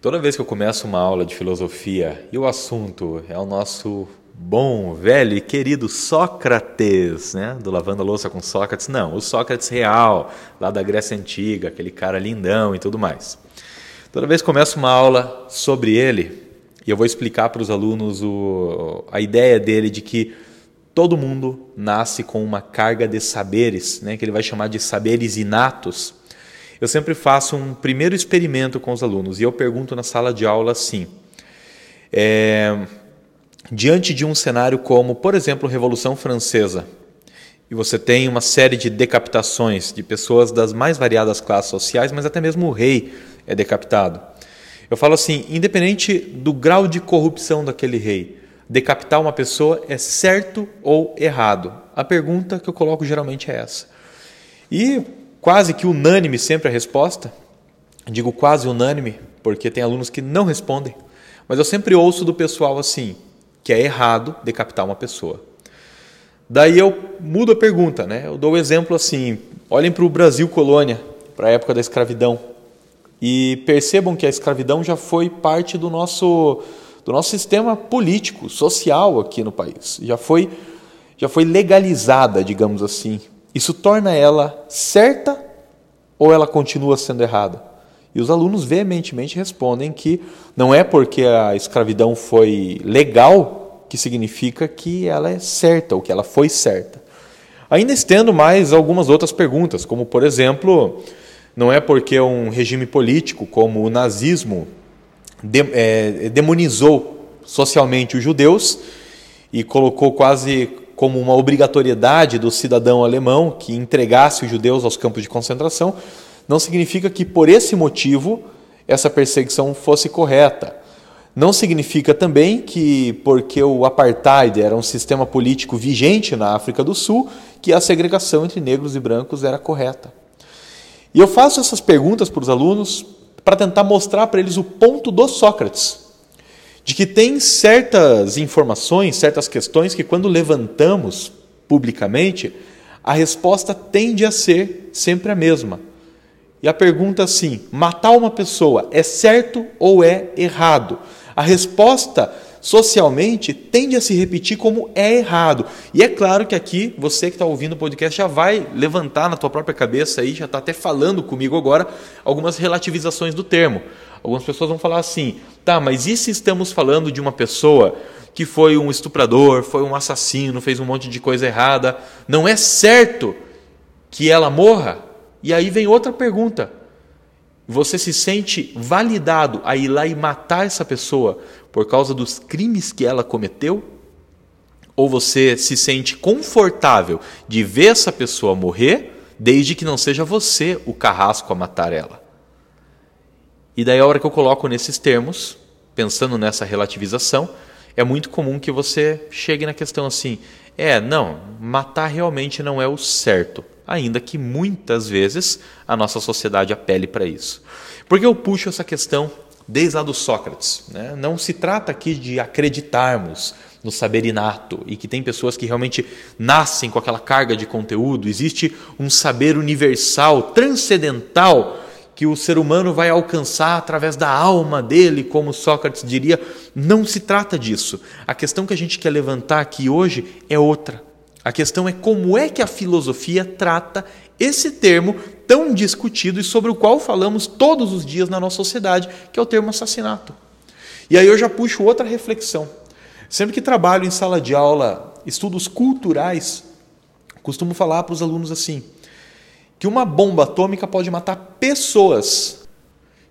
Toda vez que eu começo uma aula de filosofia e o assunto é o nosso bom, velho e querido Sócrates, né? Do Lavando a Louça com Sócrates, não, o Sócrates real, lá da Grécia Antiga, aquele cara lindão e tudo mais. Toda vez que começo uma aula sobre ele, e eu vou explicar para os alunos o, a ideia dele de que todo mundo nasce com uma carga de saberes, né? Que ele vai chamar de saberes inatos eu sempre faço um primeiro experimento com os alunos e eu pergunto na sala de aula assim: é, diante de um cenário como, por exemplo, Revolução Francesa, e você tem uma série de decapitações de pessoas das mais variadas classes sociais, mas até mesmo o rei é decapitado. Eu falo assim: independente do grau de corrupção daquele rei, decapitar uma pessoa é certo ou errado? A pergunta que eu coloco geralmente é essa. E quase que unânime sempre a resposta. Digo quase unânime, porque tem alunos que não respondem. Mas eu sempre ouço do pessoal assim, que é errado decapitar uma pessoa. Daí eu mudo a pergunta, né? Eu dou o um exemplo assim: olhem para o Brasil colônia, para a época da escravidão, e percebam que a escravidão já foi parte do nosso do nosso sistema político, social aqui no país. Já foi já foi legalizada, digamos assim, isso torna ela certa ou ela continua sendo errada? E os alunos veementemente respondem que não é porque a escravidão foi legal que significa que ela é certa ou que ela foi certa. Ainda estendo mais algumas outras perguntas, como por exemplo, não é porque um regime político como o nazismo de, é, demonizou socialmente os judeus e colocou quase como uma obrigatoriedade do cidadão alemão que entregasse os judeus aos campos de concentração, não significa que por esse motivo essa perseguição fosse correta. Não significa também que, porque o apartheid era um sistema político vigente na África do Sul, que a segregação entre negros e brancos era correta. E eu faço essas perguntas para os alunos para tentar mostrar para eles o ponto do Sócrates de que tem certas informações, certas questões que, quando levantamos publicamente, a resposta tende a ser sempre a mesma. E a pergunta assim: matar uma pessoa é certo ou é errado? A resposta socialmente tende a se repetir como é errado. E é claro que aqui você que está ouvindo o podcast já vai levantar na tua própria cabeça aí, já está até falando comigo agora algumas relativizações do termo. Algumas pessoas vão falar assim: tá, mas e se estamos falando de uma pessoa que foi um estuprador, foi um assassino, fez um monte de coisa errada, não é certo que ela morra? E aí vem outra pergunta. Você se sente validado a ir lá e matar essa pessoa por causa dos crimes que ela cometeu? Ou você se sente confortável de ver essa pessoa morrer, desde que não seja você o carrasco a matar ela? E daí a hora que eu coloco nesses termos, pensando nessa relativização, é muito comum que você chegue na questão assim: é, não, matar realmente não é o certo, ainda que muitas vezes a nossa sociedade apele para isso. Porque eu puxo essa questão desde lá do Sócrates. Né? Não se trata aqui de acreditarmos no saber inato e que tem pessoas que realmente nascem com aquela carga de conteúdo. Existe um saber universal, transcendental que o ser humano vai alcançar através da alma dele, como Sócrates diria, não se trata disso. A questão que a gente quer levantar aqui hoje é outra. A questão é como é que a filosofia trata esse termo tão discutido e sobre o qual falamos todos os dias na nossa sociedade, que é o termo assassinato. E aí eu já puxo outra reflexão. Sempre que trabalho em sala de aula, estudos culturais, costumo falar para os alunos assim: que uma bomba atômica pode matar pessoas,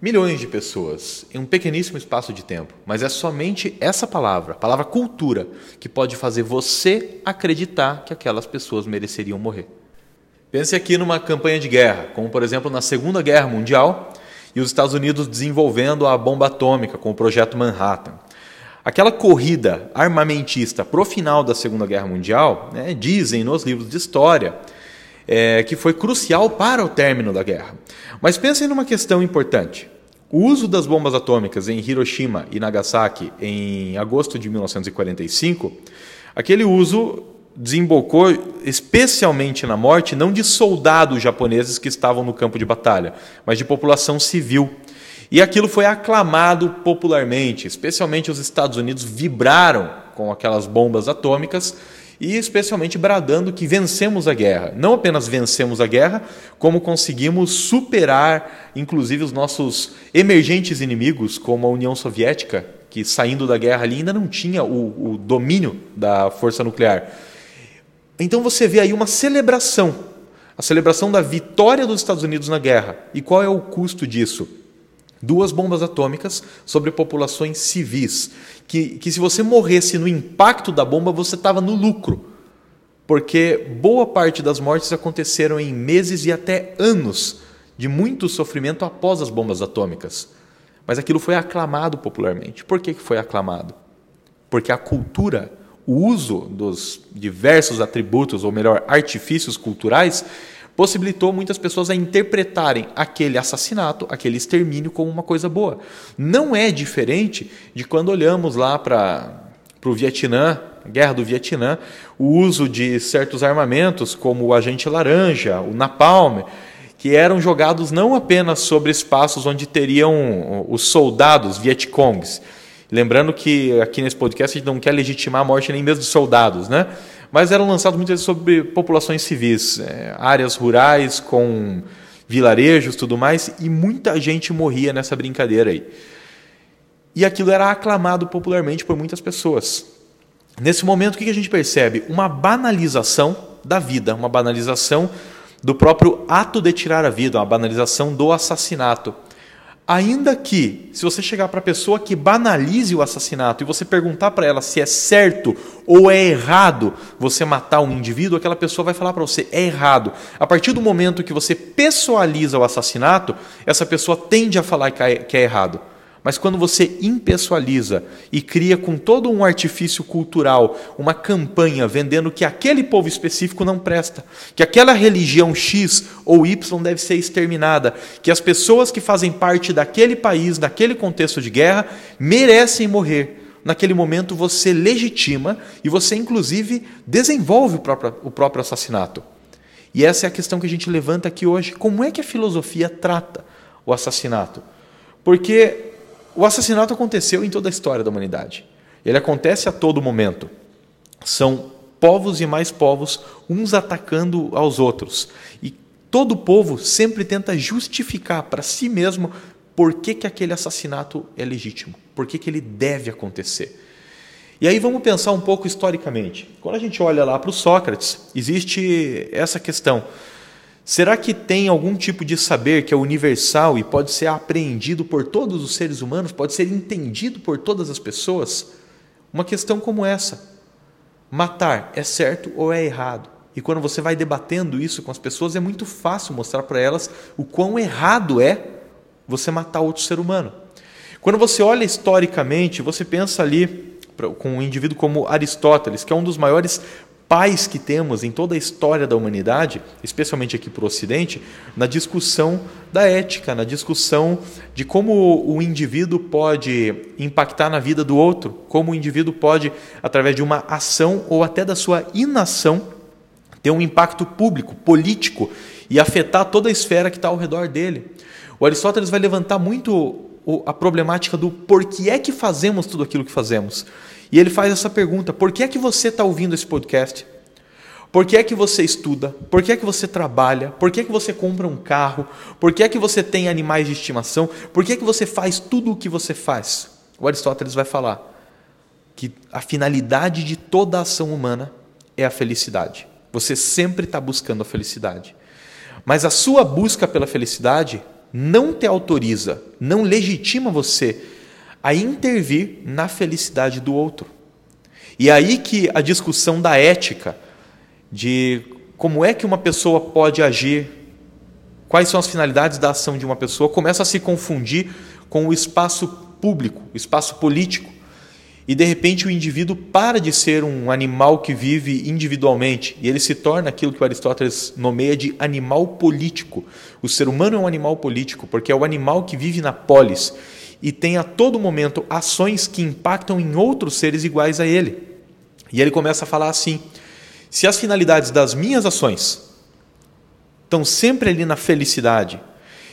milhões de pessoas, em um pequeníssimo espaço de tempo. Mas é somente essa palavra, a palavra cultura, que pode fazer você acreditar que aquelas pessoas mereceriam morrer. Pense aqui numa campanha de guerra, como por exemplo na Segunda Guerra Mundial e os Estados Unidos desenvolvendo a bomba atômica com o projeto Manhattan. Aquela corrida armamentista para o final da Segunda Guerra Mundial, né, dizem nos livros de história, é, que foi crucial para o término da guerra. Mas pensem numa questão importante. O uso das bombas atômicas em Hiroshima e Nagasaki em agosto de 1945, aquele uso desembocou especialmente na morte não de soldados japoneses que estavam no campo de batalha, mas de população civil. E aquilo foi aclamado popularmente, especialmente os Estados Unidos vibraram com aquelas bombas atômicas e especialmente bradando que vencemos a guerra. Não apenas vencemos a guerra, como conseguimos superar, inclusive, os nossos emergentes inimigos, como a União Soviética, que saindo da guerra ali ainda não tinha o, o domínio da força nuclear. Então você vê aí uma celebração, a celebração da vitória dos Estados Unidos na guerra. E qual é o custo disso? Duas bombas atômicas sobre populações civis. Que, que se você morresse no impacto da bomba, você estava no lucro. Porque boa parte das mortes aconteceram em meses e até anos de muito sofrimento após as bombas atômicas. Mas aquilo foi aclamado popularmente. Por que foi aclamado? Porque a cultura, o uso dos diversos atributos, ou melhor, artifícios culturais, possibilitou muitas pessoas a interpretarem aquele assassinato, aquele extermínio como uma coisa boa. Não é diferente de quando olhamos lá para o Vietnã, guerra do Vietnã, o uso de certos armamentos como o agente laranja, o napalm, que eram jogados não apenas sobre espaços onde teriam os soldados Vietcongs. Lembrando que aqui nesse podcast a gente não quer legitimar a morte nem mesmo de soldados, né? Mas eram lançados muitas vezes sobre populações civis, é, áreas rurais com vilarejos, tudo mais, e muita gente morria nessa brincadeira aí. E aquilo era aclamado popularmente por muitas pessoas. Nesse momento, o que a gente percebe? Uma banalização da vida, uma banalização do próprio ato de tirar a vida, uma banalização do assassinato. Ainda que, se você chegar para a pessoa que banalize o assassinato e você perguntar para ela se é certo ou é errado você matar um indivíduo, aquela pessoa vai falar para você: é errado. A partir do momento que você pessoaliza o assassinato, essa pessoa tende a falar que é, é errado. Mas quando você impessoaliza e cria com todo um artifício cultural uma campanha vendendo que aquele povo específico não presta, que aquela religião X ou Y deve ser exterminada, que as pessoas que fazem parte daquele país, daquele contexto de guerra, merecem morrer. Naquele momento você legitima e você, inclusive, desenvolve o próprio, o próprio assassinato. E essa é a questão que a gente levanta aqui hoje. Como é que a filosofia trata o assassinato? Porque o assassinato aconteceu em toda a história da humanidade. Ele acontece a todo momento. São povos e mais povos, uns atacando aos outros. E todo povo sempre tenta justificar para si mesmo por que, que aquele assassinato é legítimo, por que, que ele deve acontecer. E aí vamos pensar um pouco historicamente. Quando a gente olha lá para o Sócrates, existe essa questão. Será que tem algum tipo de saber que é universal e pode ser apreendido por todos os seres humanos, pode ser entendido por todas as pessoas? Uma questão como essa. Matar é certo ou é errado? E quando você vai debatendo isso com as pessoas, é muito fácil mostrar para elas o quão errado é você matar outro ser humano. Quando você olha historicamente, você pensa ali com um indivíduo como Aristóteles, que é um dos maiores pais que temos em toda a história da humanidade, especialmente aqui para o Ocidente, na discussão da ética, na discussão de como o indivíduo pode impactar na vida do outro, como o indivíduo pode, através de uma ação ou até da sua inação, ter um impacto público, político e afetar toda a esfera que está ao redor dele. O Aristóteles vai levantar muito a problemática do porquê é que fazemos tudo aquilo que fazemos. E ele faz essa pergunta: por que é que você está ouvindo esse podcast? Por que é que você estuda? Por que é que você trabalha? Por que é que você compra um carro? Por que é que você tem animais de estimação? Por que é que você faz tudo o que você faz? O Aristóteles vai falar que a finalidade de toda ação humana é a felicidade. Você sempre está buscando a felicidade. Mas a sua busca pela felicidade não te autoriza, não legitima você a intervir na felicidade do outro. E é aí que a discussão da ética, de como é que uma pessoa pode agir, quais são as finalidades da ação de uma pessoa, começa a se confundir com o espaço público, o espaço político. E de repente o indivíduo para de ser um animal que vive individualmente e ele se torna aquilo que Aristóteles nomeia de animal político. O ser humano é um animal político porque é o animal que vive na polis e tem a todo momento ações que impactam em outros seres iguais a ele. E ele começa a falar assim: se as finalidades das minhas ações estão sempre ali na felicidade,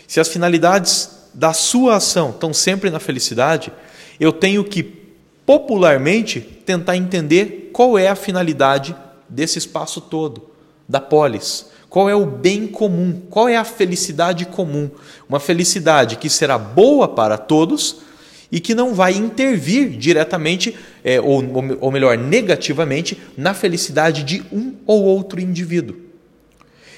se as finalidades da sua ação estão sempre na felicidade, eu tenho que popularmente tentar entender qual é a finalidade desse espaço todo, da polis. Qual é o bem comum? Qual é a felicidade comum? Uma felicidade que será boa para todos e que não vai intervir diretamente, é, ou, ou melhor, negativamente, na felicidade de um ou outro indivíduo.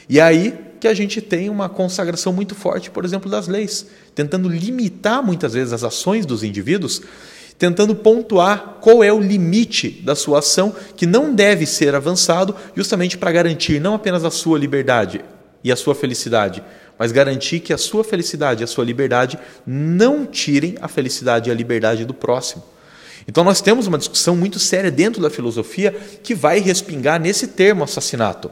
E aí que a gente tem uma consagração muito forte, por exemplo, das leis, tentando limitar muitas vezes as ações dos indivíduos tentando pontuar qual é o limite da sua ação que não deve ser avançado, justamente para garantir não apenas a sua liberdade e a sua felicidade, mas garantir que a sua felicidade e a sua liberdade não tirem a felicidade e a liberdade do próximo. Então nós temos uma discussão muito séria dentro da filosofia que vai respingar nesse termo assassinato.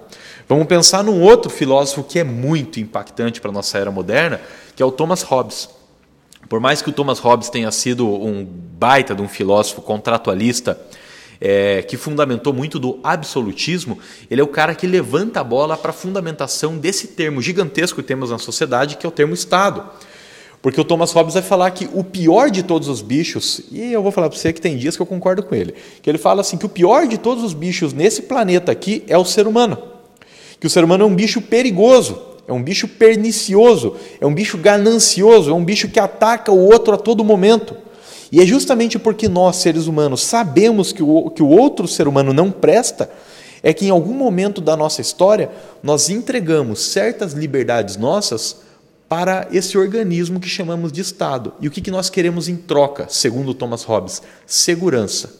Vamos pensar num outro filósofo que é muito impactante para a nossa era moderna, que é o Thomas Hobbes. Por mais que o Thomas Hobbes tenha sido um baita de um filósofo contratualista, é, que fundamentou muito do absolutismo, ele é o cara que levanta a bola para a fundamentação desse termo gigantesco que temos na sociedade, que é o termo Estado. Porque o Thomas Hobbes vai falar que o pior de todos os bichos, e eu vou falar para você que tem dias que eu concordo com ele, que ele fala assim que o pior de todos os bichos nesse planeta aqui é o ser humano. Que o ser humano é um bicho perigoso, é um bicho pernicioso, é um bicho ganancioso, é um bicho que ataca o outro a todo momento. E é justamente porque nós, seres humanos, sabemos que o, que o outro ser humano não presta, é que em algum momento da nossa história nós entregamos certas liberdades nossas para esse organismo que chamamos de Estado. E o que, que nós queremos em troca, segundo Thomas Hobbes? Segurança.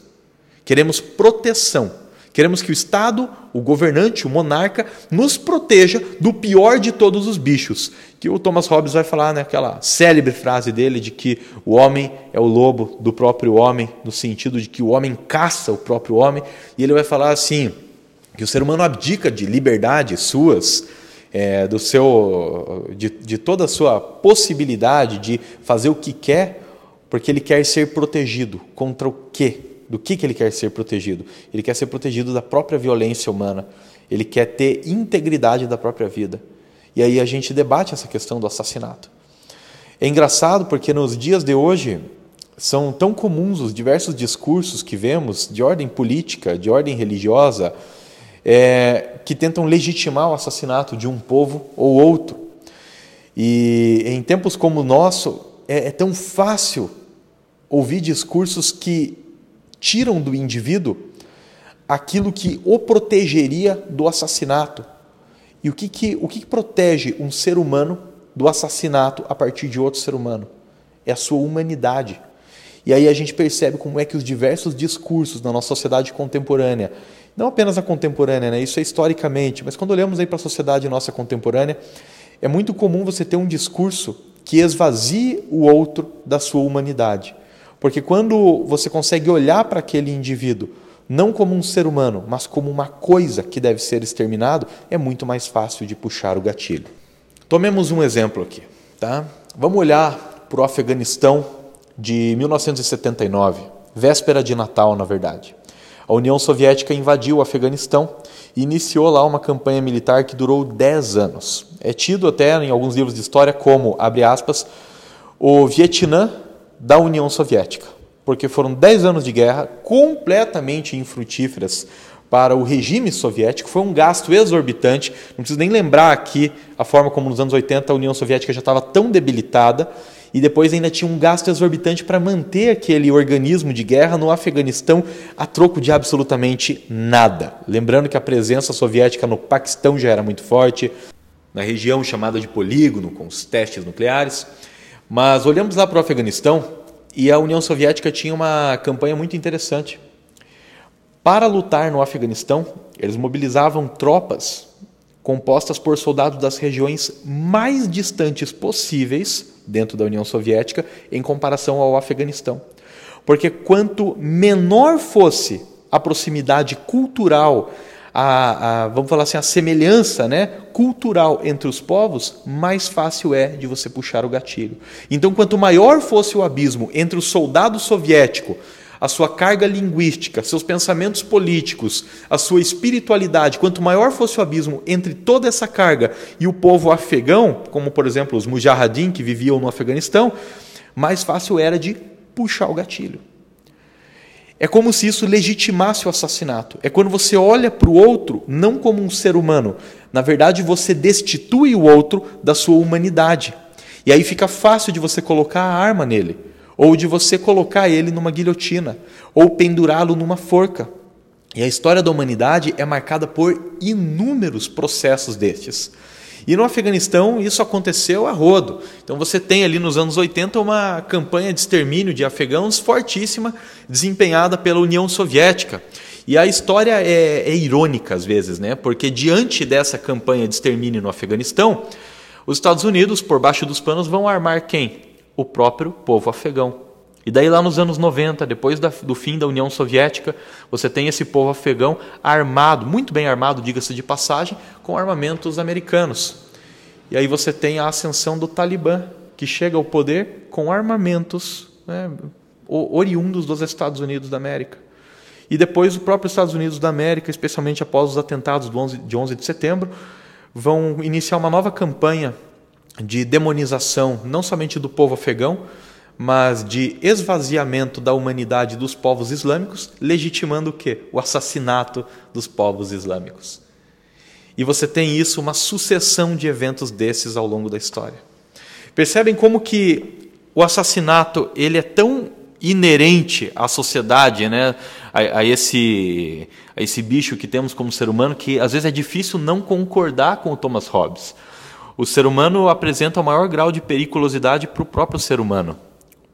Queremos proteção. Queremos que o Estado, o governante, o monarca, nos proteja do pior de todos os bichos. Que o Thomas Hobbes vai falar naquela né, célebre frase dele de que o homem é o lobo do próprio homem, no sentido de que o homem caça o próprio homem. E ele vai falar assim: que o ser humano abdica de liberdades suas, é, do seu, de, de toda a sua possibilidade de fazer o que quer, porque ele quer ser protegido contra o quê? Do que, que ele quer ser protegido. Ele quer ser protegido da própria violência humana. Ele quer ter integridade da própria vida. E aí a gente debate essa questão do assassinato. É engraçado porque nos dias de hoje são tão comuns os diversos discursos que vemos de ordem política, de ordem religiosa, é, que tentam legitimar o assassinato de um povo ou outro. E em tempos como o nosso, é, é tão fácil ouvir discursos que tiram do indivíduo aquilo que o protegeria do assassinato. E o que, que, o que, que protege um ser humano do assassinato a partir de outro ser humano? É a sua humanidade. E aí a gente percebe como é que os diversos discursos na nossa sociedade contemporânea, não apenas a contemporânea, né? isso é historicamente, mas quando olhamos aí para a sociedade nossa contemporânea, é muito comum você ter um discurso que esvazie o outro da sua humanidade. Porque quando você consegue olhar para aquele indivíduo não como um ser humano, mas como uma coisa que deve ser exterminado, é muito mais fácil de puxar o gatilho. Tomemos um exemplo aqui, tá? Vamos olhar para o Afeganistão de 1979, véspera de Natal, na verdade. A União Soviética invadiu o Afeganistão e iniciou lá uma campanha militar que durou 10 anos. É tido até em alguns livros de história como, abre aspas, o Vietnã da União Soviética, porque foram 10 anos de guerra completamente infrutíferas para o regime soviético, foi um gasto exorbitante. Não preciso nem lembrar aqui a forma como nos anos 80 a União Soviética já estava tão debilitada e depois ainda tinha um gasto exorbitante para manter aquele organismo de guerra no Afeganistão a troco de absolutamente nada. Lembrando que a presença soviética no Paquistão já era muito forte, na região chamada de polígono, com os testes nucleares. Mas olhamos lá para o Afeganistão e a União Soviética tinha uma campanha muito interessante. Para lutar no Afeganistão, eles mobilizavam tropas compostas por soldados das regiões mais distantes possíveis dentro da União Soviética em comparação ao Afeganistão. Porque quanto menor fosse a proximidade cultural a, a, vamos falar assim, a semelhança né, cultural entre os povos, mais fácil é de você puxar o gatilho. Então, quanto maior fosse o abismo entre o soldado soviético, a sua carga linguística, seus pensamentos políticos, a sua espiritualidade, quanto maior fosse o abismo entre toda essa carga e o povo afegão, como por exemplo os mujahideen que viviam no Afeganistão, mais fácil era de puxar o gatilho. É como se isso legitimasse o assassinato. É quando você olha para o outro não como um ser humano. Na verdade, você destitui o outro da sua humanidade. E aí fica fácil de você colocar a arma nele, ou de você colocar ele numa guilhotina, ou pendurá-lo numa forca. E a história da humanidade é marcada por inúmeros processos destes. E no Afeganistão isso aconteceu a rodo. Então você tem ali nos anos 80 uma campanha de extermínio de afegãos fortíssima, desempenhada pela União Soviética. E a história é, é irônica às vezes, né? porque diante dessa campanha de extermínio no Afeganistão, os Estados Unidos, por baixo dos panos, vão armar quem? O próprio povo afegão. E daí, lá nos anos 90, depois da, do fim da União Soviética, você tem esse povo afegão armado, muito bem armado, diga-se de passagem, com armamentos americanos. E aí você tem a ascensão do Talibã, que chega ao poder com armamentos né, oriundos dos Estados Unidos da América. E depois, os próprios Estados Unidos da América, especialmente após os atentados 11, de 11 de setembro, vão iniciar uma nova campanha de demonização, não somente do povo afegão, mas de esvaziamento da humanidade dos povos islâmicos, legitimando o quê? O assassinato dos povos islâmicos. E você tem isso, uma sucessão de eventos desses ao longo da história. Percebem como que o assassinato ele é tão inerente à sociedade, né? a, a, esse, a esse bicho que temos como ser humano, que às vezes é difícil não concordar com o Thomas Hobbes. O ser humano apresenta o maior grau de periculosidade para o próprio ser humano.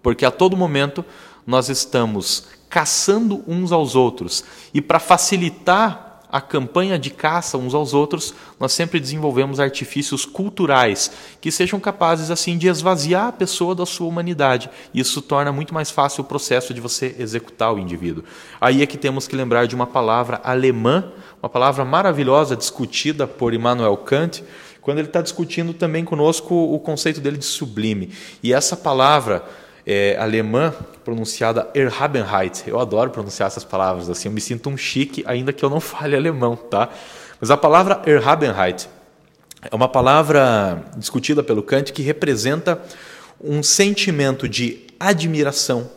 Porque a todo momento nós estamos caçando uns aos outros. E para facilitar a campanha de caça uns aos outros, nós sempre desenvolvemos artifícios culturais que sejam capazes assim de esvaziar a pessoa da sua humanidade. Isso torna muito mais fácil o processo de você executar o indivíduo. Aí é que temos que lembrar de uma palavra alemã, uma palavra maravilhosa discutida por Immanuel Kant, quando ele está discutindo também conosco o conceito dele de sublime. E essa palavra é, alemã pronunciada Erhabenheit. Eu adoro pronunciar essas palavras assim, eu me sinto um chique, ainda que eu não fale alemão, tá? Mas a palavra Erhabenheit é uma palavra discutida pelo Kant que representa um sentimento de admiração,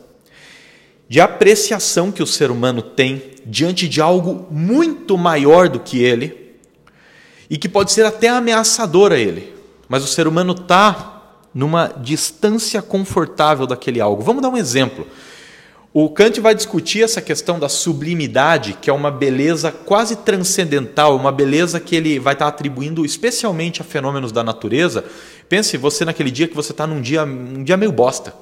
de apreciação que o ser humano tem diante de algo muito maior do que ele e que pode ser até ameaçador a ele. Mas o ser humano está numa distância confortável daquele algo. Vamos dar um exemplo. O Kant vai discutir essa questão da sublimidade, que é uma beleza quase transcendental, uma beleza que ele vai estar atribuindo especialmente a fenômenos da natureza. Pense você naquele dia que você está num dia, um dia meio bosta,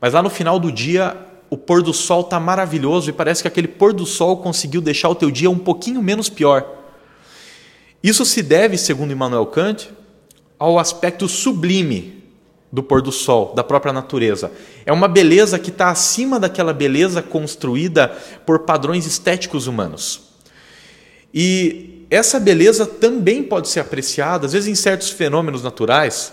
mas lá no final do dia o pôr do sol está maravilhoso e parece que aquele pôr do sol conseguiu deixar o teu dia um pouquinho menos pior. Isso se deve, segundo Immanuel Kant, ao aspecto sublime do pôr do sol, da própria natureza. É uma beleza que está acima daquela beleza construída por padrões estéticos humanos. E essa beleza também pode ser apreciada, às vezes, em certos fenômenos naturais.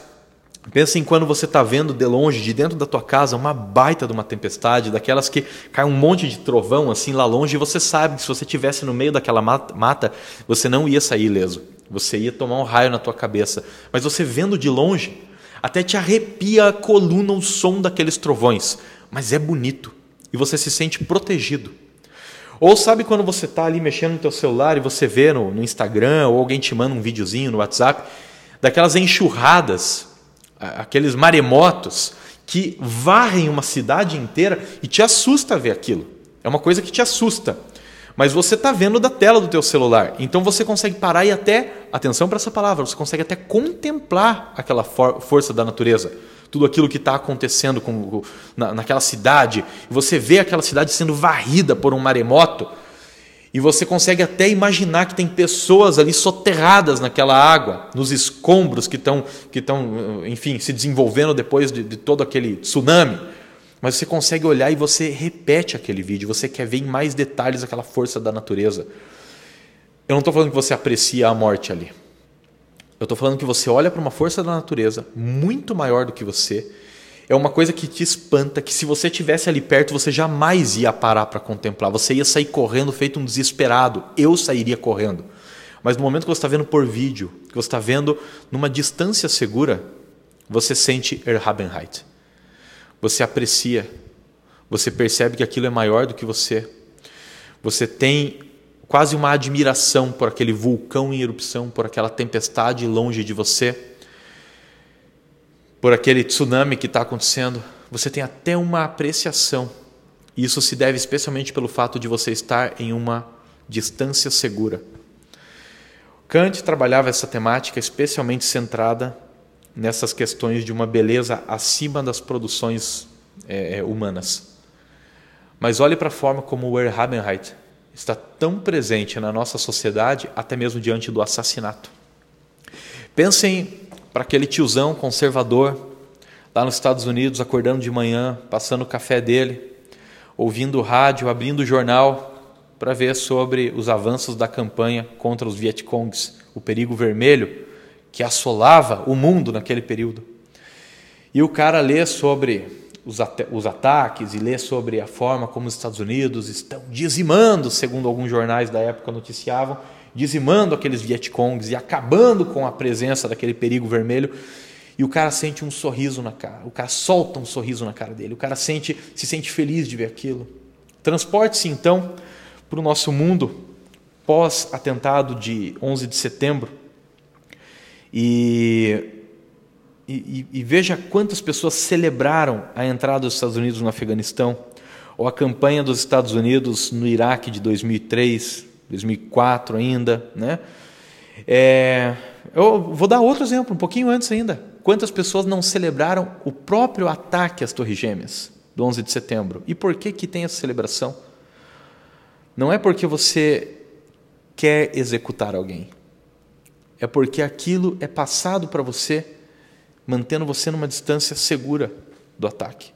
Pensa em quando você está vendo de longe, de dentro da tua casa, uma baita de uma tempestade, daquelas que cai um monte de trovão assim lá longe, e você sabe que se você estivesse no meio daquela mata, você não ia sair ileso. Você ia tomar um raio na tua cabeça. Mas você vendo de longe, até te arrepia a coluna o som daqueles trovões, mas é bonito e você se sente protegido. Ou sabe quando você está ali mexendo no teu celular e você vê no, no, Instagram ou alguém te manda um videozinho no WhatsApp daquelas enxurradas, aqueles maremotos que varrem uma cidade inteira e te assusta ver aquilo. É uma coisa que te assusta mas você está vendo da tela do teu celular. Então você consegue parar e até, atenção para essa palavra, você consegue até contemplar aquela for força da natureza. Tudo aquilo que está acontecendo com, na, naquela cidade. Você vê aquela cidade sendo varrida por um maremoto. E você consegue até imaginar que tem pessoas ali soterradas naquela água, nos escombros que estão, que estão enfim, se desenvolvendo depois de, de todo aquele tsunami. Mas você consegue olhar e você repete aquele vídeo, você quer ver em mais detalhes aquela força da natureza. Eu não estou falando que você aprecia a morte ali. Eu estou falando que você olha para uma força da natureza muito maior do que você É uma coisa que te espanta, que se você tivesse ali perto, você jamais ia parar para contemplar. Você ia sair correndo feito um desesperado. Eu sairia correndo. Mas no momento que você está vendo por vídeo, que você está vendo numa distância segura, você sente Erhabenheit. Você aprecia. Você percebe que aquilo é maior do que você. Você tem quase uma admiração por aquele vulcão em erupção, por aquela tempestade longe de você, por aquele tsunami que está acontecendo. Você tem até uma apreciação. Isso se deve especialmente pelo fato de você estar em uma distância segura. Kant trabalhava essa temática especialmente centrada nessas questões de uma beleza acima das produções é, humanas. Mas olhe para a forma como o Erhabenheit está tão presente na nossa sociedade, até mesmo diante do assassinato. Pensem para aquele tiozão conservador lá nos Estados Unidos, acordando de manhã, passando o café dele, ouvindo o rádio, abrindo o jornal para ver sobre os avanços da campanha contra os Vietcongs, o perigo vermelho que assolava o mundo naquele período. E o cara lê sobre os, os ataques e lê sobre a forma como os Estados Unidos estão dizimando, segundo alguns jornais da época noticiavam, dizimando aqueles Vietcongs e acabando com a presença daquele perigo vermelho. E o cara sente um sorriso na cara, o cara solta um sorriso na cara dele, o cara sente, se sente feliz de ver aquilo. Transporte-se então para o nosso mundo pós-atentado de 11 de setembro e e, e, veja quantas pessoas celebraram a entrada dos Estados Unidos no Afeganistão, ou a campanha dos Estados Unidos no Iraque de 2003, 2004 ainda. Né? É, eu vou dar outro exemplo, um pouquinho antes ainda. Quantas pessoas não celebraram o próprio ataque às Torres Gêmeas do 11 de setembro? E por que, que tem essa celebração? Não é porque você quer executar alguém, é porque aquilo é passado para você mantendo você numa distância segura do ataque.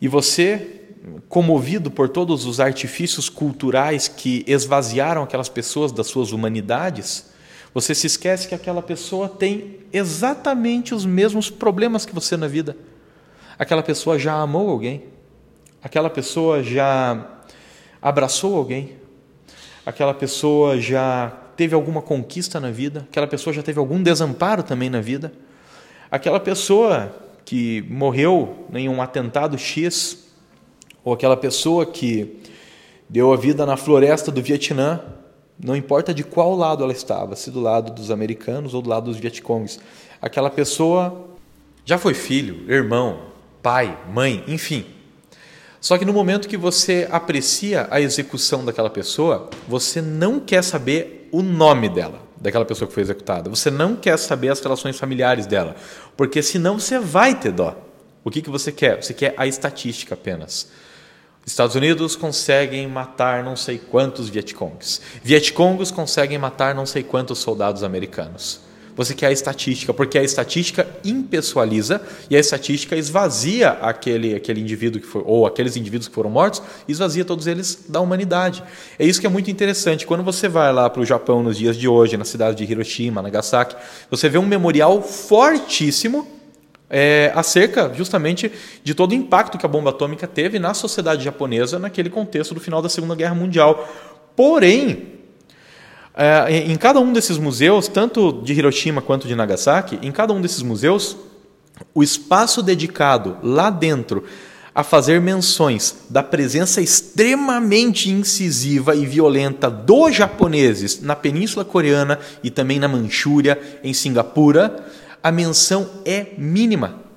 E você, comovido por todos os artifícios culturais que esvaziaram aquelas pessoas das suas humanidades, você se esquece que aquela pessoa tem exatamente os mesmos problemas que você na vida. Aquela pessoa já amou alguém, aquela pessoa já abraçou alguém, aquela pessoa já teve alguma conquista na vida, aquela pessoa já teve algum desamparo também na vida. Aquela pessoa que morreu em um atentado X, ou aquela pessoa que deu a vida na floresta do Vietnã, não importa de qual lado ela estava, se do lado dos americanos ou do lado dos Vietcongs, aquela pessoa já foi filho, irmão, pai, mãe, enfim. Só que no momento que você aprecia a execução daquela pessoa, você não quer saber o nome dela daquela pessoa que foi executada. Você não quer saber as relações familiares dela, porque senão você vai ter dó. O que, que você quer? Você quer a estatística apenas. Estados Unidos conseguem matar não sei quantos Vietcongs. Vietcongos conseguem matar não sei quantos soldados americanos. Você quer a estatística, porque a estatística impessoaliza e a estatística esvazia aquele, aquele indivíduo que foi, ou aqueles indivíduos que foram mortos, esvazia todos eles da humanidade. É isso que é muito interessante. Quando você vai lá para o Japão nos dias de hoje, na cidade de Hiroshima, Nagasaki, você vê um memorial fortíssimo é, acerca justamente de todo o impacto que a bomba atômica teve na sociedade japonesa naquele contexto do final da Segunda Guerra Mundial. Porém, em cada um desses museus, tanto de Hiroshima quanto de Nagasaki, em cada um desses museus, o espaço dedicado lá dentro a fazer menções da presença extremamente incisiva e violenta dos japoneses na Península Coreana e também na Manchúria, em Singapura, a menção é mínima.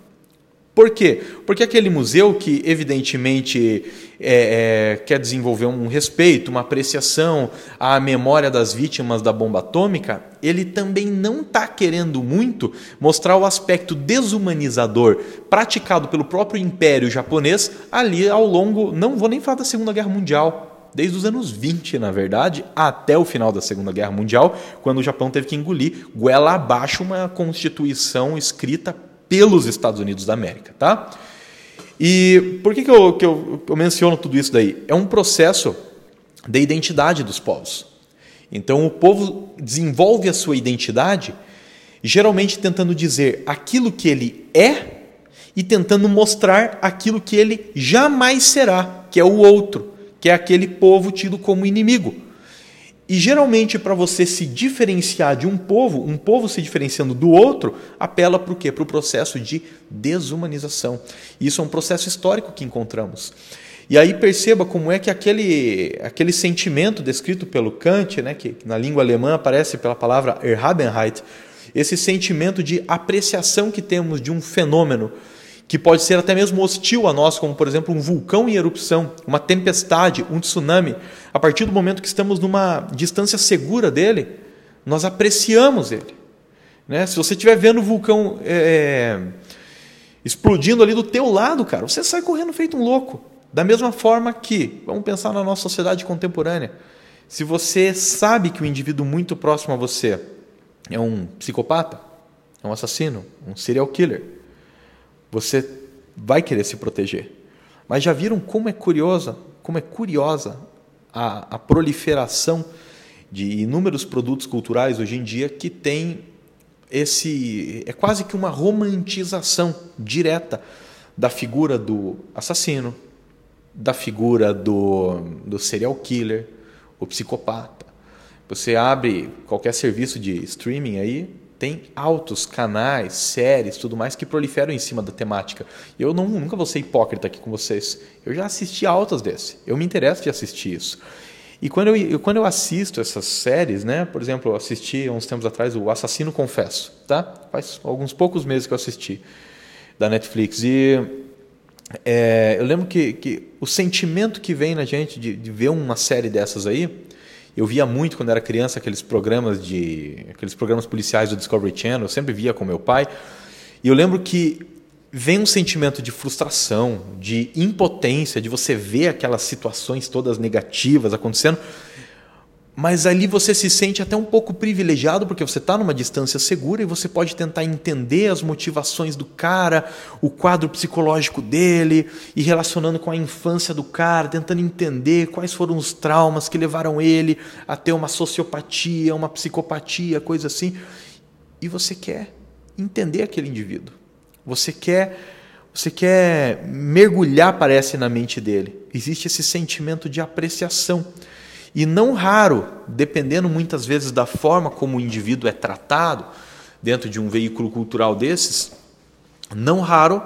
Por quê? Porque aquele museu que, evidentemente, é, é, quer desenvolver um respeito, uma apreciação à memória das vítimas da bomba atômica, ele também não está querendo muito mostrar o aspecto desumanizador praticado pelo próprio Império Japonês ali ao longo, não vou nem falar da Segunda Guerra Mundial, desde os anos 20, na verdade, até o final da Segunda Guerra Mundial, quando o Japão teve que engolir goela abaixo uma constituição escrita pelos Estados Unidos da América. Tá? E por que, que, eu, que eu, eu menciono tudo isso daí? É um processo de identidade dos povos. Então, o povo desenvolve a sua identidade, geralmente tentando dizer aquilo que ele é e tentando mostrar aquilo que ele jamais será, que é o outro, que é aquele povo tido como inimigo. E geralmente, para você se diferenciar de um povo, um povo se diferenciando do outro, apela para o quê? Para o processo de desumanização. Isso é um processo histórico que encontramos. E aí perceba como é que aquele, aquele sentimento descrito pelo Kant, né, que na língua alemã aparece pela palavra Erhabenheit, esse sentimento de apreciação que temos de um fenômeno que pode ser até mesmo hostil a nós, como por exemplo um vulcão em erupção, uma tempestade, um tsunami, a partir do momento que estamos numa distância segura dele, nós apreciamos ele. Né? Se você estiver vendo o vulcão é, explodindo ali do teu lado, cara, você sai correndo feito um louco. Da mesma forma que, vamos pensar na nossa sociedade contemporânea, se você sabe que o um indivíduo muito próximo a você é um psicopata, é um assassino, um serial killer, você vai querer se proteger. Mas já viram como é curiosa, como é curiosa a, a proliferação de inúmeros produtos culturais hoje em dia que tem esse é quase que uma romantização direta da figura do assassino, da figura do, do serial killer, o psicopata. Você abre qualquer serviço de streaming aí, tem altos canais, séries, tudo mais que proliferam em cima da temática. Eu não, nunca vou ser hipócrita aqui com vocês. Eu já assisti altas desse. Eu me interesso de assistir isso. E quando eu, eu, quando eu assisto essas séries, né? Por exemplo, eu assisti uns tempos atrás o Assassino Confesso, tá? Faz alguns poucos meses que eu assisti da Netflix e é, eu lembro que, que, o sentimento que vem na gente de, de, ver uma série dessas aí, eu via muito quando era criança aqueles programas de aqueles programas policiais do Discovery Channel, eu sempre via com meu pai. E eu lembro que vem um sentimento de frustração, de impotência, de você ver aquelas situações todas negativas acontecendo mas ali você se sente até um pouco privilegiado porque você está numa distância segura e você pode tentar entender as motivações do cara, o quadro psicológico dele e relacionando com a infância do cara, tentando entender quais foram os traumas que levaram ele a ter uma sociopatia, uma psicopatia, coisa assim. E você quer entender aquele indivíduo. Você quer você quer mergulhar, parece, na mente dele. Existe esse sentimento de apreciação. E não raro, dependendo muitas vezes da forma como o indivíduo é tratado dentro de um veículo cultural desses, não raro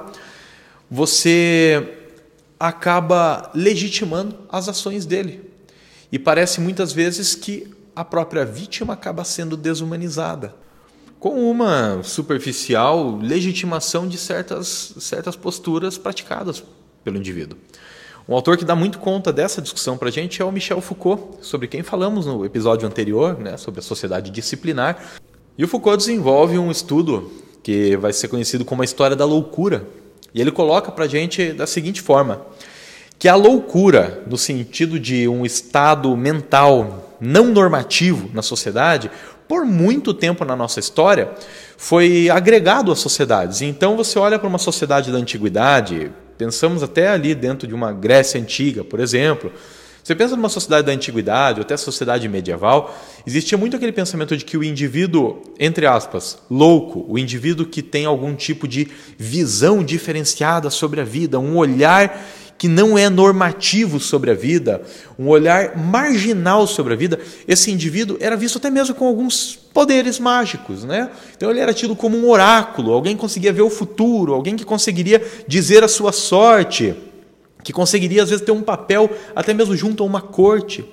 você acaba legitimando as ações dele. E parece muitas vezes que a própria vítima acaba sendo desumanizada com uma superficial legitimação de certas, certas posturas praticadas pelo indivíduo. Um autor que dá muito conta dessa discussão para a gente é o Michel Foucault, sobre quem falamos no episódio anterior, né, sobre a sociedade disciplinar. E o Foucault desenvolve um estudo que vai ser conhecido como a história da loucura. E ele coloca para a gente da seguinte forma: que a loucura, no sentido de um estado mental não normativo na sociedade, por muito tempo na nossa história, foi agregado às sociedades. Então você olha para uma sociedade da antiguidade, Pensamos até ali dentro de uma Grécia antiga, por exemplo. Você pensa numa sociedade da antiguidade, ou até sociedade medieval, existia muito aquele pensamento de que o indivíduo, entre aspas, louco, o indivíduo que tem algum tipo de visão diferenciada sobre a vida, um olhar que não é normativo sobre a vida, um olhar marginal sobre a vida, esse indivíduo era visto até mesmo com alguns poderes mágicos, né? Então ele era tido como um oráculo, alguém que conseguia ver o futuro, alguém que conseguiria dizer a sua sorte, que conseguiria às vezes ter um papel até mesmo junto a uma corte.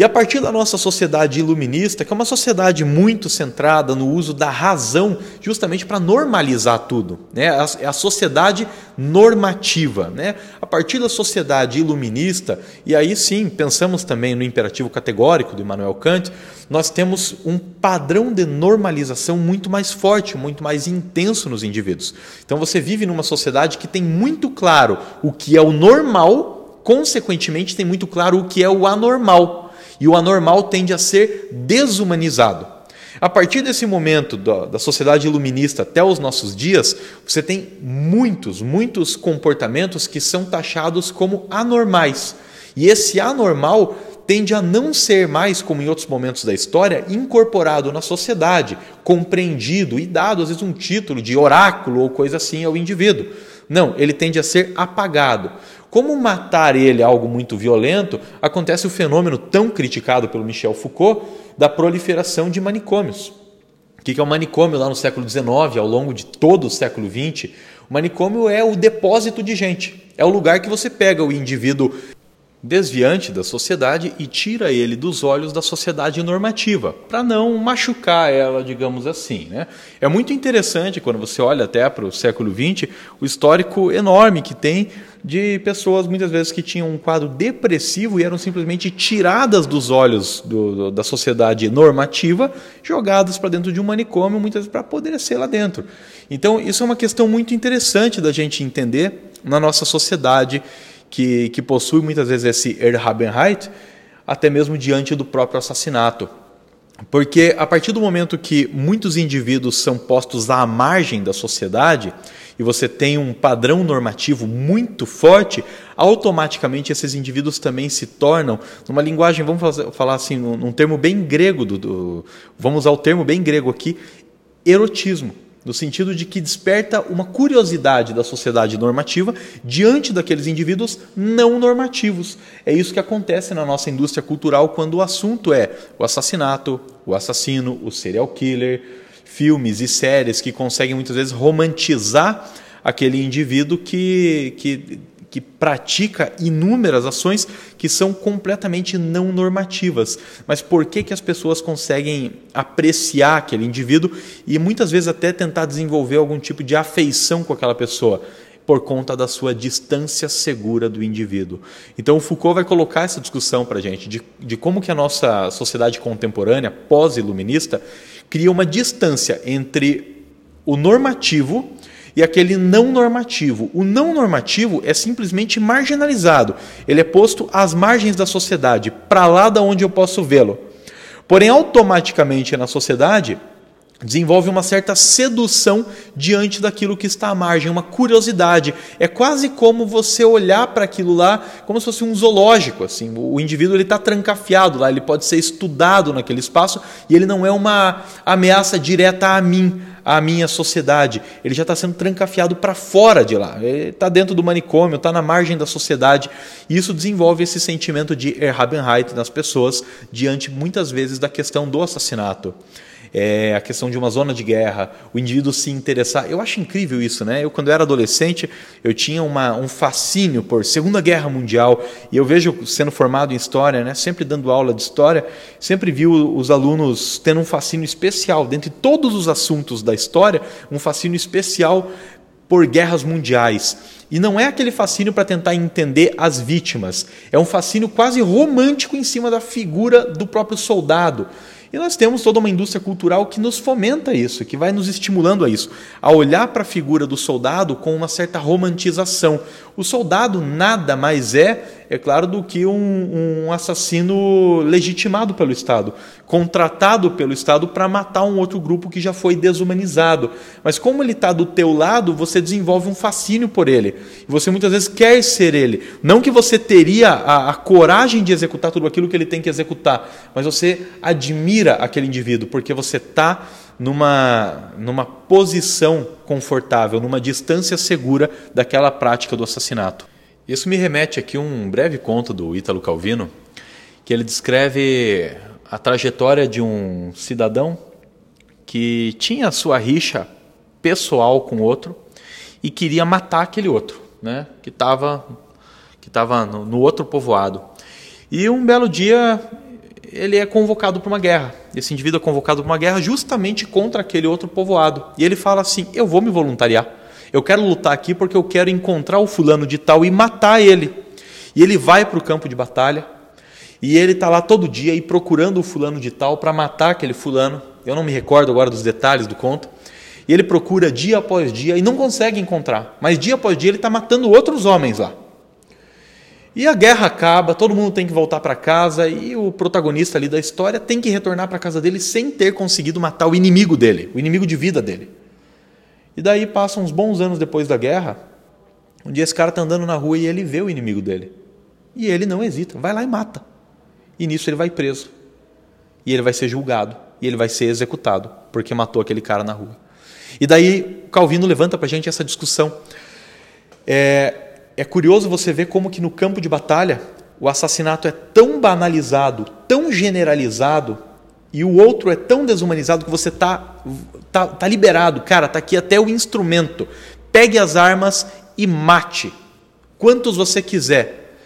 E a partir da nossa sociedade iluminista, que é uma sociedade muito centrada no uso da razão, justamente para normalizar tudo, né? é a sociedade normativa. Né? A partir da sociedade iluminista, e aí sim pensamos também no imperativo categórico do Immanuel Kant, nós temos um padrão de normalização muito mais forte, muito mais intenso nos indivíduos. Então você vive numa sociedade que tem muito claro o que é o normal, consequentemente tem muito claro o que é o anormal e o anormal tende a ser desumanizado. A partir desse momento da, da, sociedade iluminista até os nossos dias, você tem muitos, muitos comportamentos que são taxados como anormais. E esse anormal tende a não ser mais, como em outros momentos da história, incorporado na sociedade, compreendido e dado, às vezes, um título de oráculo ou coisa assim ao indivíduo. Não, ele tende a ser apagado. Como matar ele é algo muito violento, acontece o fenômeno tão criticado pelo Michel Foucault da proliferação de manicômios. O que é o manicômio lá no século XIX, ao longo de todo o século XX? O manicômio é o depósito de gente. É o lugar que você pega o indivíduo desviante da sociedade e tira ele dos olhos da sociedade normativa, para não machucar ela, digamos assim. Né? É muito interessante quando você olha até para o século XX, o histórico enorme que tem de pessoas muitas vezes que tinham um quadro depressivo e eram simplesmente tiradas dos olhos do, do, da sociedade normativa, jogadas para dentro de um manicômio, muitas vezes para poder ser lá dentro. Então, isso é uma questão muito interessante da gente entender na nossa sociedade que, que possui muitas vezes esse Erhabenheit, até mesmo diante do próprio assassinato. Porque a partir do momento que muitos indivíduos são postos à margem da sociedade e você tem um padrão normativo muito forte, automaticamente esses indivíduos também se tornam, numa linguagem, vamos falar assim, num, termo bem grego, do, do, vamos usar o termo bem grego aqui, erotismo no sentido de que desperta uma curiosidade da sociedade normativa diante daqueles indivíduos não normativos. É isso que acontece na nossa indústria cultural quando o assunto é o assassinato, o assassino, o serial killer, filmes e séries que conseguem muitas vezes romantizar aquele indivíduo que, que que pratica inúmeras ações que são completamente não normativas. Mas por que, que as pessoas conseguem apreciar aquele indivíduo e muitas vezes até tentar desenvolver algum tipo de afeição com aquela pessoa? Por conta da sua distância segura do indivíduo. Então, o Foucault vai colocar essa discussão para a gente de, de como que a nossa sociedade contemporânea, pós-iluminista, cria uma distância entre o normativo e aquele não normativo. O não normativo é simplesmente marginalizado, ele é posto às margens da sociedade, para lá da onde eu posso vê-lo. Porém, automaticamente na sociedade, desenvolve uma certa sedução diante daquilo que está à margem, uma curiosidade. É quase como você olhar para aquilo lá como se fosse um zoológico. Assim, o indivíduo ele está trancafiado lá, ele pode ser estudado naquele espaço e ele não é uma ameaça direta a mim, à minha sociedade. Ele já está sendo trancafiado para fora de lá. Ele está dentro do manicômio, está na margem da sociedade. E isso desenvolve esse sentimento de Erhabenheit nas pessoas diante muitas vezes da questão do assassinato é, a questão de uma zona de guerra, o indivíduo se interessar. Eu acho incrível isso, né? Eu, quando era adolescente, eu tinha uma, um fascínio por Segunda Guerra Mundial, e eu vejo sendo formado em História, né? sempre dando aula de História, sempre vi os alunos tendo um fascínio especial, dentre todos os assuntos da história, um fascínio especial por guerras mundiais. E não é aquele fascínio para tentar entender as vítimas, é um fascínio quase romântico em cima da figura do próprio soldado. E nós temos toda uma indústria cultural que nos fomenta isso, que vai nos estimulando a isso, a olhar para a figura do soldado com uma certa romantização. O soldado nada mais é é claro, do que um, um assassino legitimado pelo Estado, contratado pelo Estado para matar um outro grupo que já foi desumanizado. Mas como ele está do teu lado, você desenvolve um fascínio por ele. Você muitas vezes quer ser ele. Não que você teria a, a coragem de executar tudo aquilo que ele tem que executar, mas você admira aquele indivíduo, porque você está numa, numa posição confortável, numa distância segura daquela prática do assassinato. Isso me remete aqui a um breve conto do Ítalo Calvino, que ele descreve a trajetória de um cidadão que tinha sua rixa pessoal com outro e queria matar aquele outro, né, que estava que tava no outro povoado. E um belo dia ele é convocado para uma guerra. Esse indivíduo é convocado para uma guerra justamente contra aquele outro povoado. E ele fala assim: Eu vou me voluntariar. Eu quero lutar aqui porque eu quero encontrar o fulano de tal e matar ele. E ele vai para o campo de batalha e ele está lá todo dia e procurando o fulano de tal para matar aquele fulano. Eu não me recordo agora dos detalhes do conto. E ele procura dia após dia e não consegue encontrar. Mas dia após dia ele está matando outros homens lá. E a guerra acaba, todo mundo tem que voltar para casa e o protagonista ali da história tem que retornar para casa dele sem ter conseguido matar o inimigo dele, o inimigo de vida dele. E daí passam uns bons anos depois da guerra, um dia esse cara está andando na rua e ele vê o inimigo dele. E ele não hesita, vai lá e mata. E nisso ele vai preso. E ele vai ser julgado. E ele vai ser executado, porque matou aquele cara na rua. E daí Calvino levanta para a gente essa discussão. É, é curioso você ver como que no campo de batalha o assassinato é tão banalizado, tão generalizado, e o outro é tão desumanizado que você tá, tá, tá liberado, cara, tá aqui até o instrumento. Pegue as armas e mate quantos você quiser.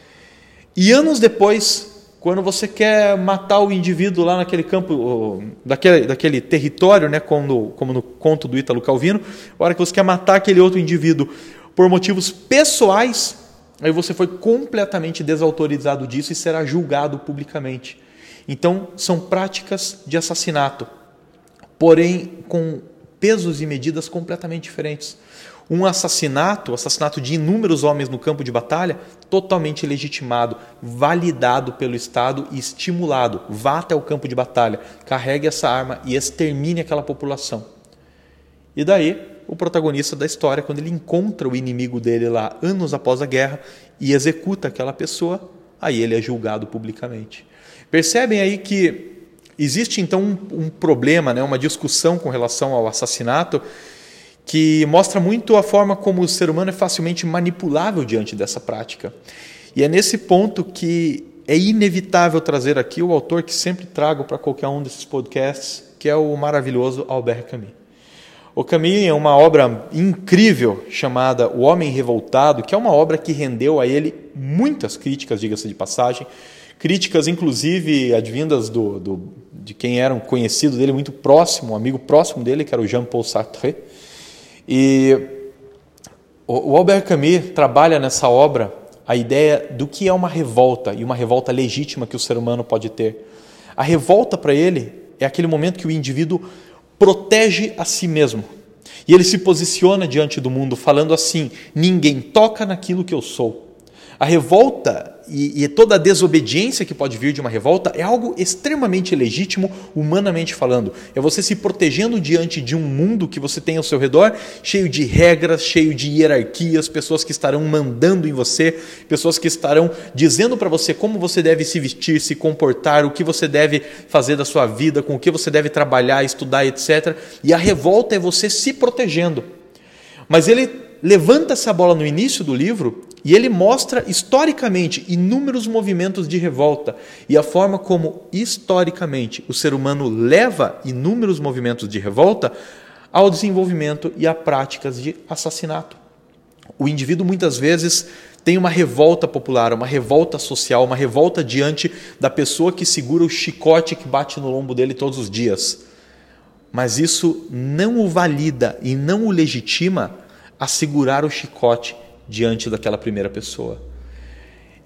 E anos depois, quando você quer matar o indivíduo lá naquele campo, daquele, daquele território, né, como, como no conto do Ítalo Calvino, a hora que você quer matar aquele outro indivíduo por motivos pessoais, aí você foi completamente desautorizado disso e será julgado publicamente. Então, são práticas de assassinato, porém com pesos e medidas completamente diferentes. Um assassinato, o assassinato de inúmeros homens no campo de batalha, totalmente legitimado, validado pelo Estado e estimulado. Vá até o campo de batalha, carregue essa arma e extermine aquela população. E daí, o protagonista da história, quando ele encontra o inimigo dele lá anos após a guerra e executa aquela pessoa, aí ele é julgado publicamente. Percebem aí que existe então um, um problema, né, uma discussão com relação ao assassinato que mostra muito a forma como o ser humano é facilmente manipulável diante dessa prática. E é nesse ponto que é inevitável trazer aqui o autor que sempre trago para qualquer um desses podcasts, que é o maravilhoso Albert Camus. O Camus é uma obra incrível chamada O Homem Revoltado, que é uma obra que rendeu a ele muitas críticas, diga-se de passagem, críticas inclusive advindas do, do, de quem era um conhecido dele muito próximo, um amigo próximo dele, que era o Jean-Paul Sartre, e o Albert Camus trabalha nessa obra a ideia do que é uma revolta e uma revolta legítima que o ser humano pode ter. A revolta para ele é aquele momento que o indivíduo protege a si mesmo. E ele se posiciona diante do mundo falando assim: ninguém toca naquilo que eu sou. A revolta e, e, toda a desobediência que pode vir de uma revolta é algo extremamente legítimo, humanamente falando. É você se protegendo diante de um mundo que você tem ao seu redor, cheio de regras, cheio de hierarquias, pessoas que estarão mandando em você, pessoas que estarão dizendo para você como você deve se vestir, se comportar, o que você deve fazer da sua vida, com o que você deve trabalhar, estudar, etc. E a revolta é você se protegendo. Mas ele levanta essa bola no início do livro e ele mostra historicamente inúmeros movimentos de revolta e a forma como historicamente o ser humano leva inúmeros movimentos de revolta ao desenvolvimento e a práticas de assassinato. O indivíduo muitas vezes tem uma revolta popular, uma revolta social, uma revolta diante da pessoa que segura o chicote que bate no lombo dele todos os dias. Mas isso não o valida e não o legitima a segurar o chicote diante daquela primeira pessoa.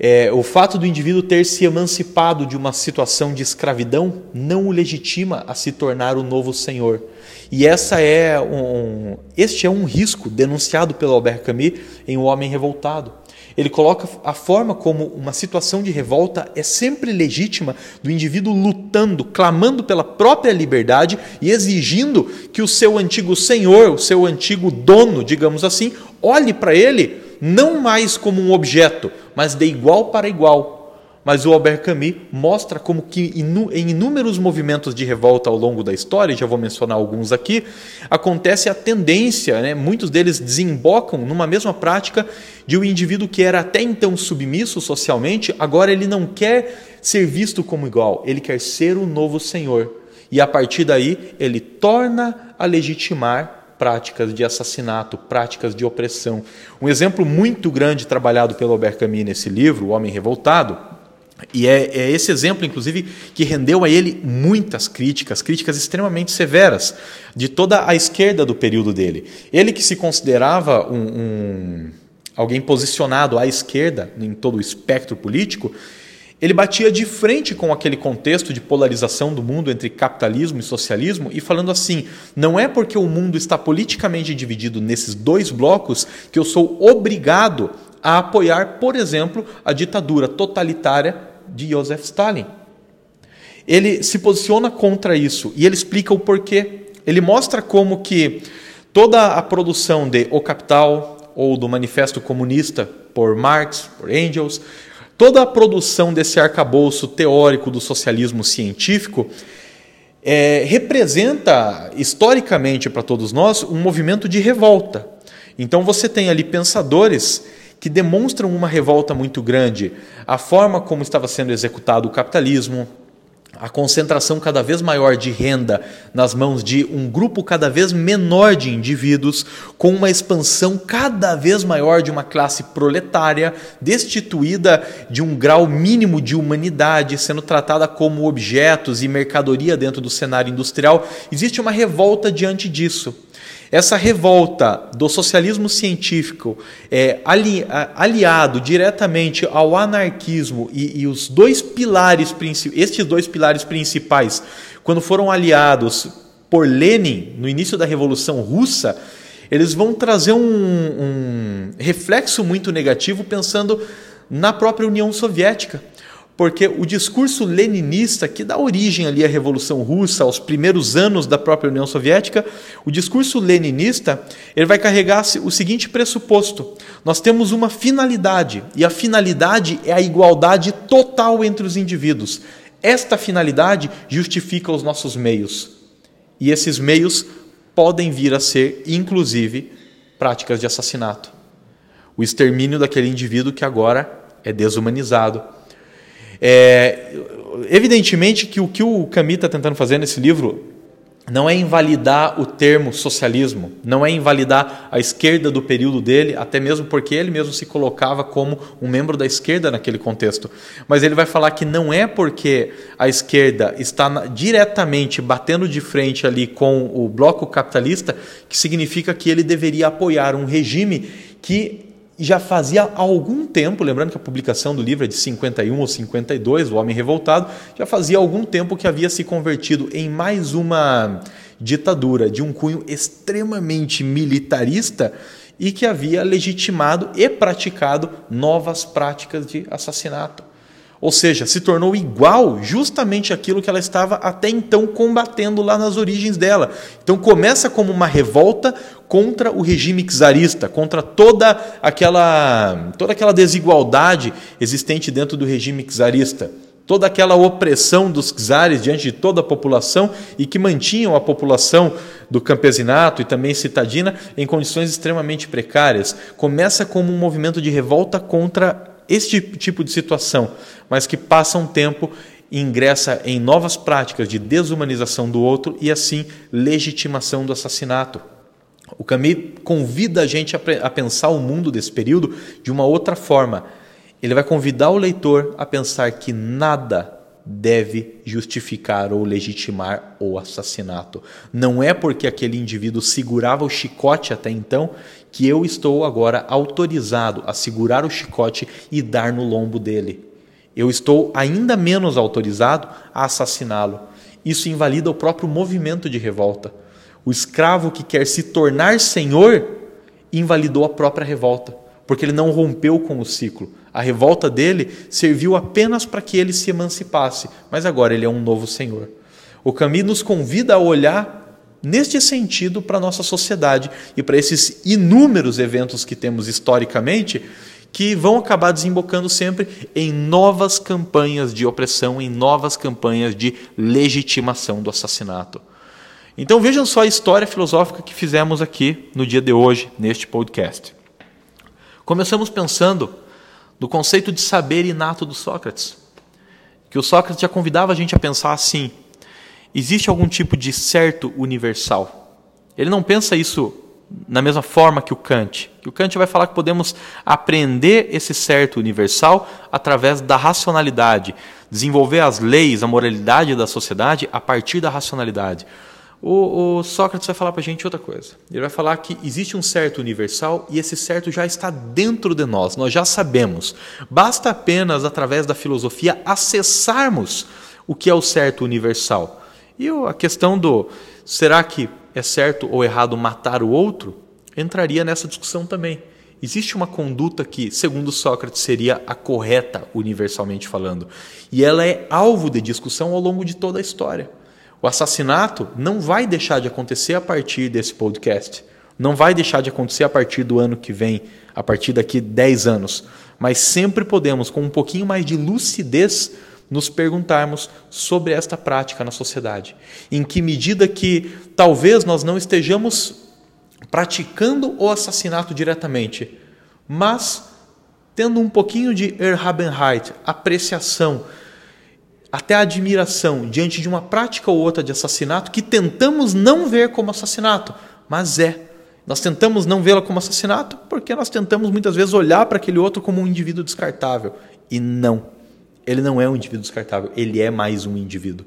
É, o fato do indivíduo ter se emancipado de uma situação de escravidão não o legitima a se tornar o novo senhor. E essa é um, este é um risco denunciado pelo Albert Camus em O Homem Revoltado. Ele coloca a forma como uma situação de revolta é sempre legítima do indivíduo lutando, clamando pela própria liberdade e exigindo que o seu antigo senhor, o seu antigo dono, digamos assim, olhe para ele não mais como um objeto, mas de igual para igual, mas o Albert Camus mostra como que em inúmeros movimentos de revolta ao longo da história, já vou mencionar alguns aqui, acontece a tendência, né, muitos deles desembocam numa mesma prática de um indivíduo que era até então submisso socialmente, agora ele não quer ser visto como igual, ele quer ser o novo senhor. E a partir daí ele torna a legitimar práticas de assassinato, práticas de opressão. Um exemplo muito grande trabalhado pelo Albert Camus nesse livro, O Homem Revoltado, e é, é, esse exemplo, inclusive, que rendeu a ele muitas críticas, críticas extremamente severas, de toda a esquerda do período dele. Ele que se considerava um, um, alguém posicionado à esquerda em todo o espectro político, ele batia de frente com aquele contexto de polarização do mundo entre capitalismo e socialismo e falando assim: não é porque o mundo está politicamente dividido nesses dois blocos que eu sou obrigado a apoiar, por exemplo, a ditadura totalitária de Joseph Stalin. Ele se posiciona contra isso e ele explica o porquê. Ele mostra como que toda a produção de O Capital ou do Manifesto Comunista por Marx, por Engels, toda a produção desse arcabouço teórico do socialismo científico é, representa historicamente para todos nós um movimento de revolta Então você tem ali pensadores que demonstram uma revolta muito grande. A forma como estava sendo executado o capitalismo, a concentração cada vez maior de renda nas mãos de um grupo cada vez menor de indivíduos, com uma expansão cada vez maior de uma classe proletária, destituída de um grau mínimo de humanidade, sendo tratada como objetos e mercadoria dentro do cenário industrial, existe uma revolta diante disso. Essa revolta do socialismo científico é, ali, aliado diretamente ao anarquismo e, e os dois pilares, estes dois pilares principais, quando foram aliados por Lenin no início da Revolução Russa, eles vão trazer um, um reflexo muito negativo pensando na própria União Soviética porque o discurso leninista, que dá origem ali à Revolução Russa, aos primeiros anos da própria União Soviética, o discurso leninista ele vai carregar o seguinte pressuposto: nós temos uma finalidade, e a finalidade é a igualdade total entre os indivíduos. Esta finalidade justifica os nossos meios. E esses meios podem vir a ser, inclusive, práticas de assassinato. O extermínio daquele indivíduo que agora é desumanizado é, evidentemente que o que o Camus está tentando fazer nesse livro não é invalidar o termo socialismo, não é invalidar a esquerda do período dele, até mesmo porque ele mesmo se colocava como um membro da esquerda naquele contexto. Mas ele vai falar que não é porque a esquerda está diretamente batendo de frente ali com o bloco capitalista que significa que ele deveria apoiar um regime que já fazia algum tempo, lembrando que a publicação do livro é de 51 ou 52, O Homem Revoltado, já fazia algum tempo que havia se convertido em mais uma ditadura de um cunho extremamente militarista e que havia legitimado e praticado novas práticas de assassinato. Ou seja, se tornou igual justamente aquilo que ela estava até então combatendo lá nas origens dela. Então começa como uma revolta contra o regime czarista, contra toda aquela, toda aquela desigualdade existente dentro do regime czarista, toda aquela opressão dos czares diante de toda a população e que mantinham a população do campesinato e também citadina em condições extremamente precárias. Começa como um movimento de revolta contra este tipo de situação, mas que passa um tempo e ingressa em novas práticas de desumanização do outro e assim legitimação do assassinato. O Camus convida a gente a pensar o mundo desse período de uma outra forma. Ele vai convidar o leitor a pensar que nada deve justificar ou legitimar o assassinato. Não é porque aquele indivíduo segurava o chicote até então que eu estou agora autorizado a segurar o chicote e dar no lombo dele. Eu estou ainda menos autorizado a assassiná-lo. Isso invalida o próprio movimento de revolta. O escravo que quer se tornar senhor invalidou a própria revolta, porque ele não rompeu com o ciclo. A revolta dele serviu apenas para que ele se emancipasse, mas agora ele é um novo senhor. O Camus nos convida a olhar neste sentido para a nossa sociedade e para esses inúmeros eventos que temos historicamente que vão acabar desembocando sempre em novas campanhas de opressão, em novas campanhas de legitimação do assassinato. Então vejam só a história filosófica que fizemos aqui no dia de hoje, neste podcast. Começamos pensando do conceito de saber inato do Sócrates. Que o Sócrates já convidava a gente a pensar assim: existe algum tipo de certo universal? Ele não pensa isso na mesma forma que o Kant. Que o Kant vai falar que podemos aprender esse certo universal através da racionalidade, desenvolver as leis, a moralidade da sociedade a partir da racionalidade. O, o, Sócrates vai falar para a gente outra coisa. Ele vai falar que existe um certo universal e esse certo já está dentro de nós, nós já sabemos. Basta apenas, através da filosofia, acessarmos o que é o certo universal. E a questão do será que é certo ou errado matar o outro entraria nessa discussão também. Existe uma conduta que, segundo Sócrates, seria a correta universalmente falando, e ela é alvo de discussão ao longo de toda a história. O assassinato não vai deixar de acontecer a partir desse podcast. Não vai deixar de acontecer a partir do ano que vem, a partir daqui 10 anos. Mas sempre podemos, com um pouquinho mais de lucidez, nos perguntarmos sobre esta prática na sociedade. Em que medida que talvez nós não estejamos praticando o assassinato diretamente, mas tendo um pouquinho de Erhabenheit, apreciação, até admiração diante de uma prática ou outra de assassinato que tentamos não ver como assassinato, mas é. Nós tentamos não vê-la como assassinato porque nós tentamos muitas vezes olhar para aquele outro como um indivíduo descartável. E não. Ele não é um indivíduo descartável, ele é mais um indivíduo.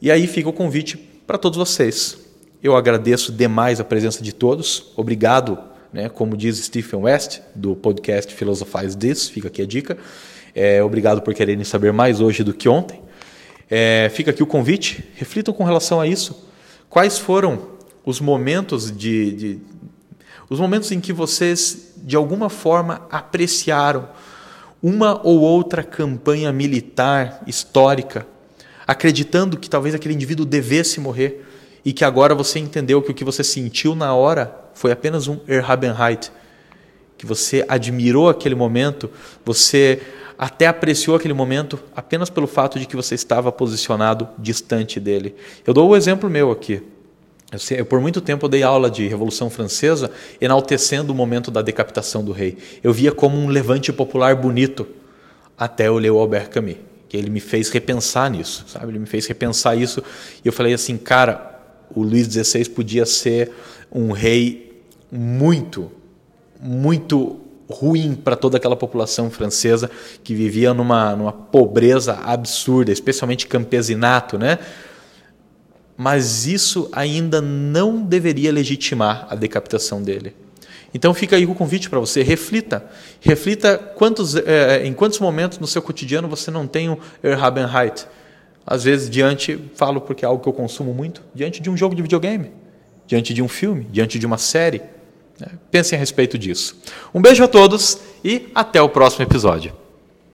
E aí fica o convite para todos vocês. Eu agradeço demais a presença de todos. Obrigado, né, como diz Stephen West, do podcast Philosophize This, fica aqui a dica. É, obrigado por quererem saber mais hoje do que ontem. É, fica aqui o convite, reflitam com relação a isso. Quais foram os momentos de, de os momentos em que vocês de alguma forma apreciaram uma ou outra campanha militar histórica, acreditando que talvez aquele indivíduo devesse morrer e que agora você entendeu que o que você sentiu na hora foi apenas um Erhabenheit, que você admirou aquele momento, você até apreciou aquele momento apenas pelo fato de que você estava posicionado distante dele. Eu dou o exemplo meu aqui. Eu, por muito tempo eu dei aula de Revolução Francesa, enaltecendo o momento da decapitação do rei. Eu via como um levante popular bonito, até eu ler o Albert Camus, que ele me fez repensar nisso, sabe? Ele me fez repensar isso e eu falei assim, cara, o Luís XVI podia ser um rei muito, muito ruim para toda aquela população francesa que vivia numa, numa pobreza absurda, especialmente campesinato, né? mas isso ainda não deveria legitimar a decapitação dele. Então fica aí o convite para você, reflita. Reflita quantos, é, em quantos momentos no seu cotidiano você não tem o Erhabenheit. Às vezes, diante, falo porque é algo que eu consumo muito, diante de um jogo de videogame, diante de um filme, diante de uma série. Pensem a respeito disso. Um beijo a todos e até o próximo episódio.